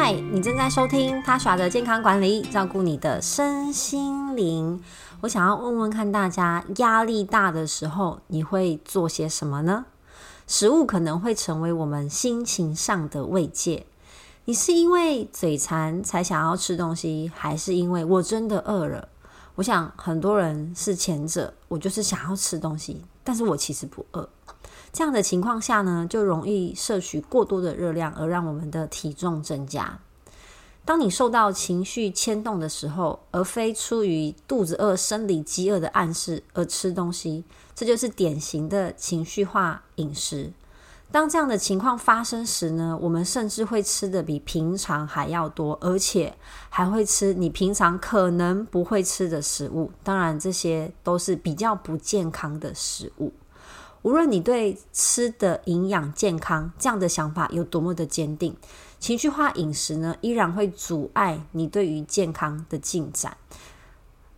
嗨，你正在收听他耍的健康管理，照顾你的身心灵。我想要问问看大家，压力大的时候，你会做些什么呢？食物可能会成为我们心情上的慰藉。你是因为嘴馋才想要吃东西，还是因为我真的饿了？我想很多人是前者，我就是想要吃东西，但是我其实不饿。这样的情况下呢，就容易摄取过多的热量，而让我们的体重增加。当你受到情绪牵动的时候，而非出于肚子饿、生理饥饿的暗示而吃东西，这就是典型的情绪化饮食。当这样的情况发生时呢，我们甚至会吃得比平常还要多，而且还会吃你平常可能不会吃的食物。当然，这些都是比较不健康的食物。无论你对吃的营养健康这样的想法有多么的坚定，情绪化饮食呢，依然会阻碍你对于健康的进展。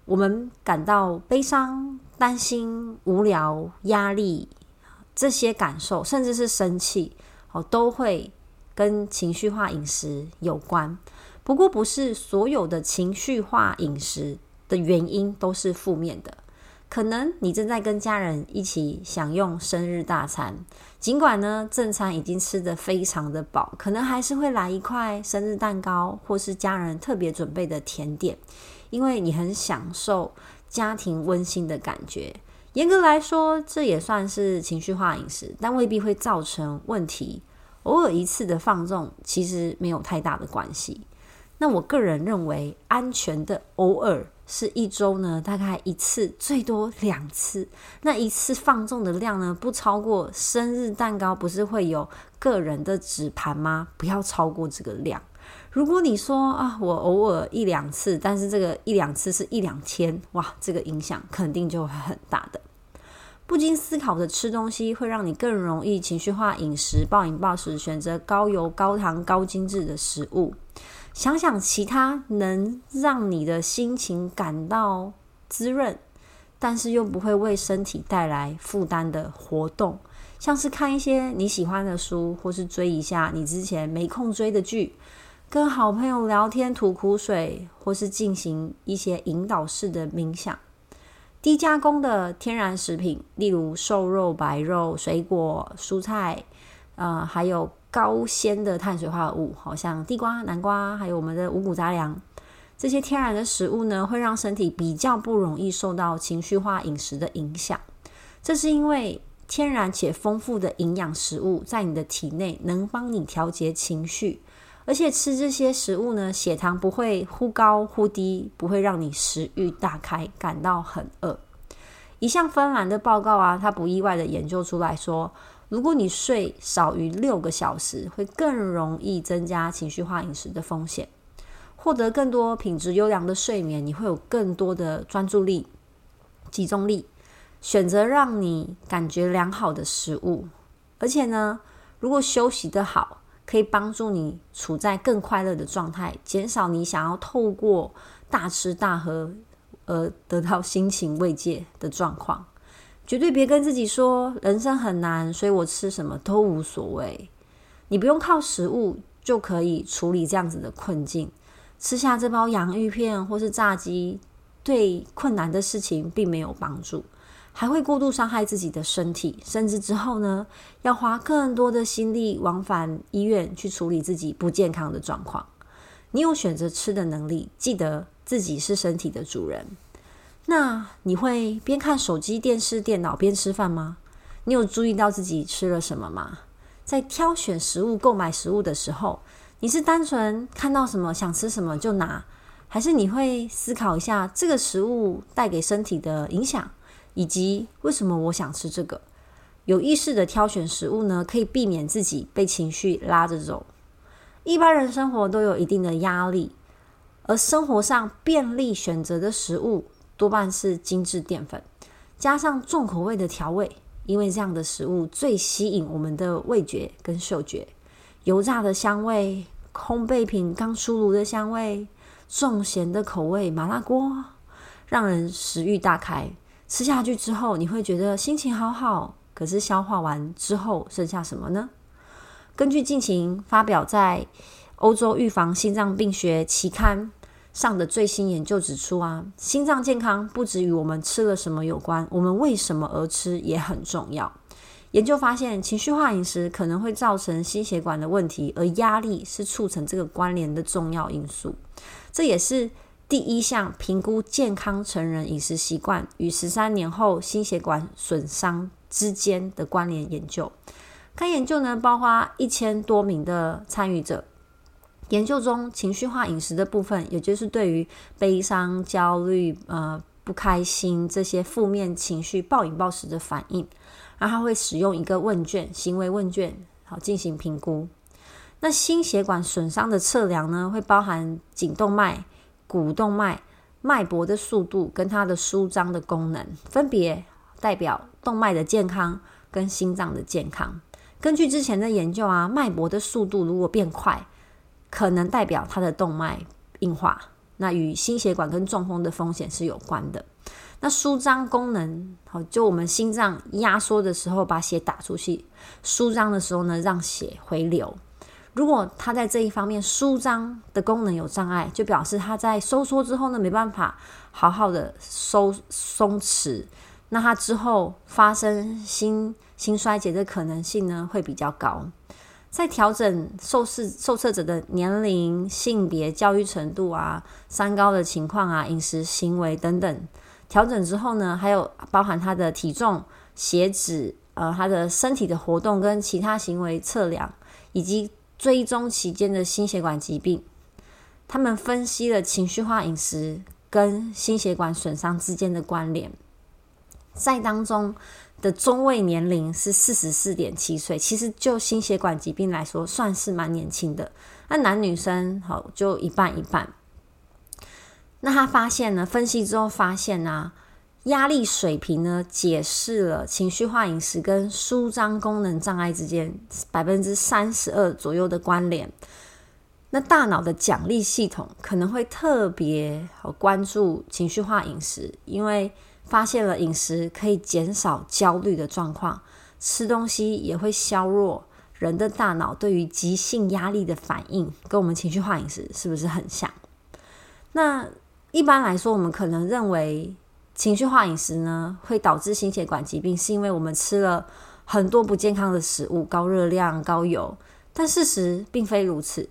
我们感到悲伤、担心、无聊、压力这些感受，甚至是生气，哦，都会跟情绪化饮食有关。不过，不是所有的情绪化饮食的原因都是负面的。可能你正在跟家人一起享用生日大餐，尽管呢正餐已经吃得非常的饱，可能还是会来一块生日蛋糕，或是家人特别准备的甜点，因为你很享受家庭温馨的感觉。严格来说，这也算是情绪化饮食，但未必会造成问题。偶尔一次的放纵，其实没有太大的关系。那我个人认为，安全的偶尔。是一周呢，大概一次，最多两次。那一次放纵的量呢，不超过生日蛋糕，不是会有个人的纸盘吗？不要超过这个量。如果你说啊，我偶尔一两次，但是这个一两次是一两天，哇，这个影响肯定就会很大的。不经思考的吃东西，会让你更容易情绪化饮食，暴饮暴食，选择高油、高糖、高精致的食物。想想其他能让你的心情感到滋润，但是又不会为身体带来负担的活动，像是看一些你喜欢的书，或是追一下你之前没空追的剧，跟好朋友聊天吐苦水，或是进行一些引导式的冥想。低加工的天然食品，例如瘦肉、白肉、水果、蔬菜，呃，还有。高纤的碳水化合物，好像地瓜、南瓜，还有我们的五谷杂粮，这些天然的食物呢，会让身体比较不容易受到情绪化饮食的影响。这是因为天然且丰富的营养食物在你的体内能帮你调节情绪，而且吃这些食物呢，血糖不会忽高忽低，不会让你食欲大开，感到很饿。一项芬兰的报告啊，它不意外的研究出来说，如果你睡少于六个小时，会更容易增加情绪化饮食的风险。获得更多品质优良的睡眠，你会有更多的专注力、集中力，选择让你感觉良好的食物。而且呢，如果休息得好，可以帮助你处在更快乐的状态，减少你想要透过大吃大喝而得到心情慰藉的状况。绝对别跟自己说人生很难，所以我吃什么都无所谓。你不用靠食物就可以处理这样子的困境。吃下这包洋芋片或是炸鸡，对困难的事情并没有帮助，还会过度伤害自己的身体，甚至之后呢，要花更多的心力往返医院去处理自己不健康的状况。你有选择吃的能力，记得自己是身体的主人。那你会边看手机、电视、电脑边吃饭吗？你有注意到自己吃了什么吗？在挑选食物、购买食物的时候，你是单纯看到什么想吃什么就拿，还是你会思考一下这个食物带给身体的影响，以及为什么我想吃这个？有意识的挑选食物呢，可以避免自己被情绪拉着走。一般人生活都有一定的压力，而生活上便利选择的食物，多半是精致淀粉，加上重口味的调味，因为这样的食物最吸引我们的味觉跟嗅觉。油炸的香味，烘焙品刚出炉的香味，重咸的口味麻辣锅，让人食欲大开。吃下去之后，你会觉得心情好好，可是消化完之后剩下什么呢？根据近期发表在欧洲预防心脏病学期刊上的最新研究指出啊，心脏健康不只与我们吃了什么有关，我们为什么而吃也很重要。研究发现，情绪化饮食可能会造成心血管的问题，而压力是促成这个关联的重要因素。这也是第一项评估健康成人饮食习惯与十三年后心血管损伤之间的关联研究。该研究呢，包括一千多名的参与者。研究中，情绪化饮食的部分，也就是对于悲伤、焦虑、呃不开心这些负面情绪暴饮暴食的反应，然后他会使用一个问卷，行为问卷，好进行评估。那心血管损伤的测量呢，会包含颈动脉、股动脉、脉搏的速度跟它的舒张的功能，分别代表动脉的健康跟心脏的健康。根据之前的研究啊，脉搏的速度如果变快，可能代表他的动脉硬化，那与心血管跟中风的风险是有关的。那舒张功能，好，就我们心脏压缩的时候把血打出去，舒张的时候呢，让血回流。如果它在这一方面舒张的功能有障碍，就表示它在收缩之后呢，没办法好好的收松弛，那它之后发生心心衰竭的可能性呢，会比较高。在调整受试受测者的年龄、性别、教育程度啊、三高的情况啊、饮食行为等等调整之后呢，还有包含他的体重、血脂、呃，他的身体的活动跟其他行为测量，以及追踪期间的心血管疾病，他们分析了情绪化饮食跟心血管损伤之间的关联，在当中。的中位年龄是四十四点七岁，其实就心血管疾病来说，算是蛮年轻的。那男女生好就一半一半。那他发现呢，分析之后发现呢、压力水平呢，解释了情绪化饮食跟舒张功能障碍之间百分之三十二左右的关联。那大脑的奖励系统可能会特别好关注情绪化饮食，因为。发现了饮食可以减少焦虑的状况，吃东西也会削弱人的大脑对于急性压力的反应，跟我们情绪化饮食是不是很像？那一般来说，我们可能认为情绪化饮食呢会导致心血管疾病，是因为我们吃了很多不健康的食物，高热量、高油。但事实并非如此。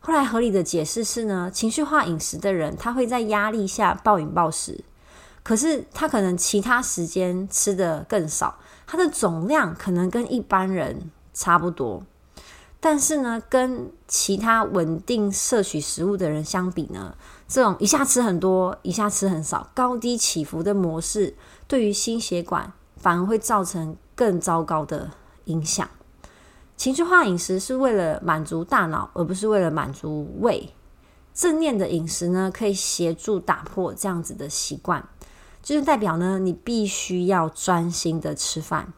后来合理的解释是呢，情绪化饮食的人他会在压力下暴饮暴食。可是他可能其他时间吃得更少，他的总量可能跟一般人差不多，但是呢，跟其他稳定摄取食物的人相比呢，这种一下吃很多，一下吃很少，高低起伏的模式，对于心血管反而会造成更糟糕的影响。情绪化饮食是为了满足大脑，而不是为了满足胃。正念的饮食呢，可以协助打破这样子的习惯。就是代表呢，你必须要专心的吃饭，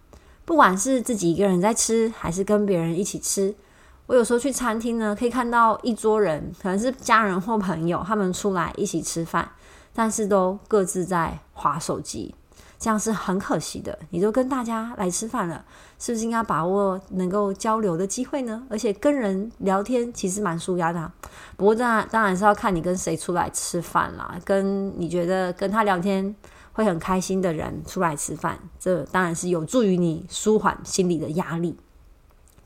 不管是自己一个人在吃，还是跟别人一起吃。我有时候去餐厅呢，可以看到一桌人，可能是家人或朋友，他们出来一起吃饭，但是都各自在划手机，这样是很可惜的。你都跟大家来吃饭了，是不是应该把握能够交流的机会呢？而且跟人聊天其实蛮舒压的。不过当然当然是要看你跟谁出来吃饭啦，跟你觉得跟他聊天。会很开心的人出来吃饭，这当然是有助于你舒缓心理的压力。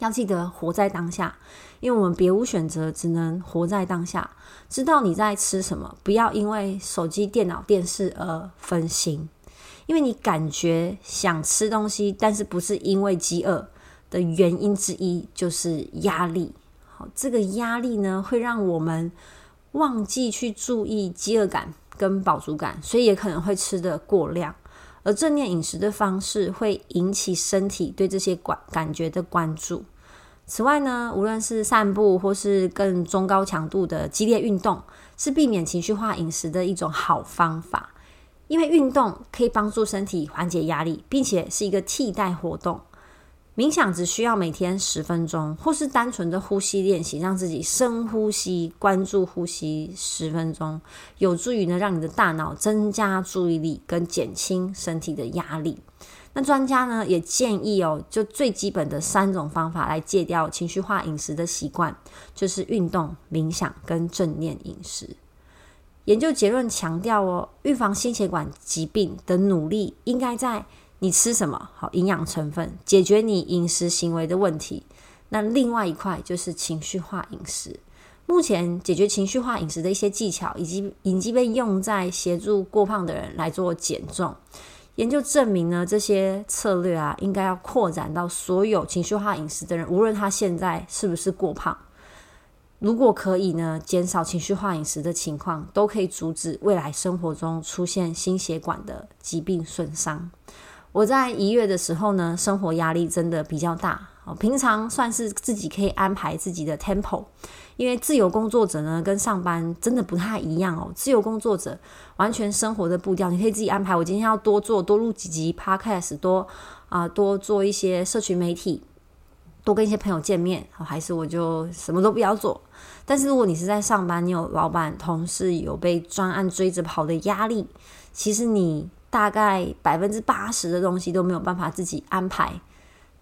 要记得活在当下，因为我们别无选择，只能活在当下。知道你在吃什么，不要因为手机、电脑、电视而分心。因为你感觉想吃东西，但是不是因为饥饿的原因之一，就是压力。好，这个压力呢，会让我们忘记去注意饥饿感。跟饱足感，所以也可能会吃得过量。而正念饮食的方式会引起身体对这些感感觉的关注。此外呢，无论是散步或是更中高强度的激烈运动，是避免情绪化饮食的一种好方法。因为运动可以帮助身体缓解压力，并且是一个替代活动。冥想只需要每天十分钟，或是单纯的呼吸练习，让自己深呼吸，关注呼吸十分钟，有助于呢让你的大脑增加注意力跟减轻身体的压力。那专家呢也建议哦，就最基本的三种方法来戒掉情绪化饮食的习惯，就是运动、冥想跟正念饮食。研究结论强调哦，预防心血管疾病的努力应该在你吃什么好营养成分，解决你饮食行为的问题。那另外一块就是情绪化饮食。目前解决情绪化饮食的一些技巧，以及已经被用在协助过胖的人来做减重。研究证明呢，这些策略啊，应该要扩展到所有情绪化饮食的人，无论他现在是不是过胖。如果可以呢，减少情绪化饮食的情况，都可以阻止未来生活中出现心血管的疾病损伤。我在一月的时候呢，生活压力真的比较大。平常算是自己可以安排自己的 tempo，因为自由工作者呢，跟上班真的不太一样哦。自由工作者完全生活的步调，你可以自己安排。我今天要多做多录几集 podcast，多啊、多做一些社群媒体，多跟一些朋友见面，还是我就什么都不要做。但是如果你是在上班，你有老板、同事，有被专案追着跑的压力，其实你。大概百分之八十的东西都没有办法自己安排。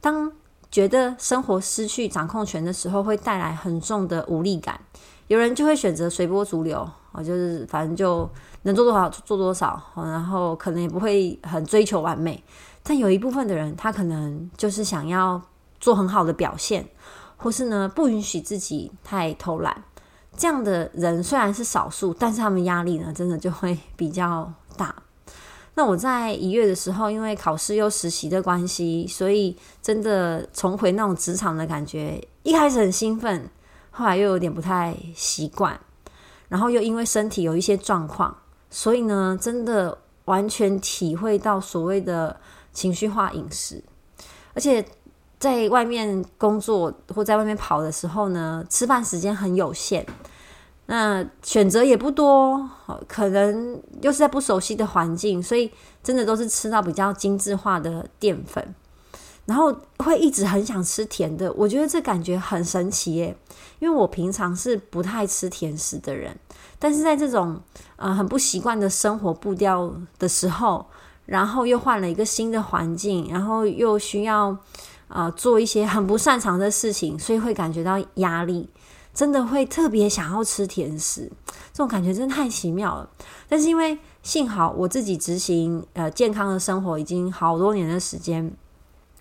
当觉得生活失去掌控权的时候，会带来很重的无力感。有人就会选择随波逐流，就是反正就能做多少做多少，然后可能也不会很追求完美。但有一部分的人，他可能就是想要做很好的表现，或是呢不允许自己太偷懒。这样的人虽然是少数，但是他们压力呢，真的就会比较大。那我在一月的时候，因为考试又实习的关系，所以真的重回那种职场的感觉。一开始很兴奋，后来又有点不太习惯，然后又因为身体有一些状况，所以呢，真的完全体会到所谓的情绪化饮食。而且在外面工作或在外面跑的时候呢，吃饭时间很有限。那选择也不多，可能又是在不熟悉的环境，所以真的都是吃到比较精致化的淀粉，然后会一直很想吃甜的。我觉得这感觉很神奇耶，因为我平常是不太吃甜食的人，但是在这种呃很不习惯的生活步调的时候，然后又换了一个新的环境，然后又需要呃做一些很不擅长的事情，所以会感觉到压力。真的会特别想要吃甜食，这种感觉真的太奇妙了。但是因为幸好我自己执行呃健康的生活已经好多年的时间，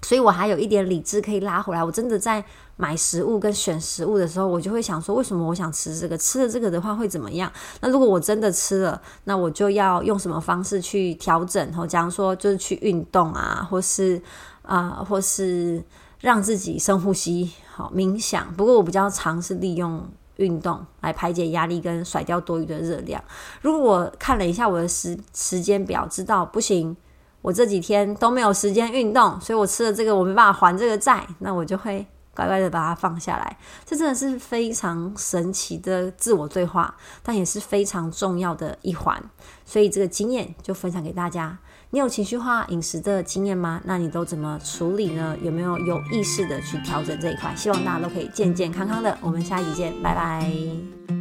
所以我还有一点理智可以拉回来。我真的在买食物跟选食物的时候，我就会想说，为什么我想吃这个？吃了这个的话会怎么样？那如果我真的吃了，那我就要用什么方式去调整？然后假如说就是去运动啊，或是啊、或是。让自己深呼吸，冥想。不过我比较常是利用运动来排解压力跟甩掉多余的热量。如果我看了一下我的时时间表，知道不行，我这几天都没有时间运动，所以我吃了这个我没办法还这个债，那我就会乖乖的把它放下来。这真的是非常神奇的自我对话，但也是非常重要的一环。所以这个经验就分享给大家。你有情绪化饮食的经验吗？那你都怎么处理呢？有没有有意识的去调整这一块？希望大家都可以健健康康的。我们下一集见，拜拜。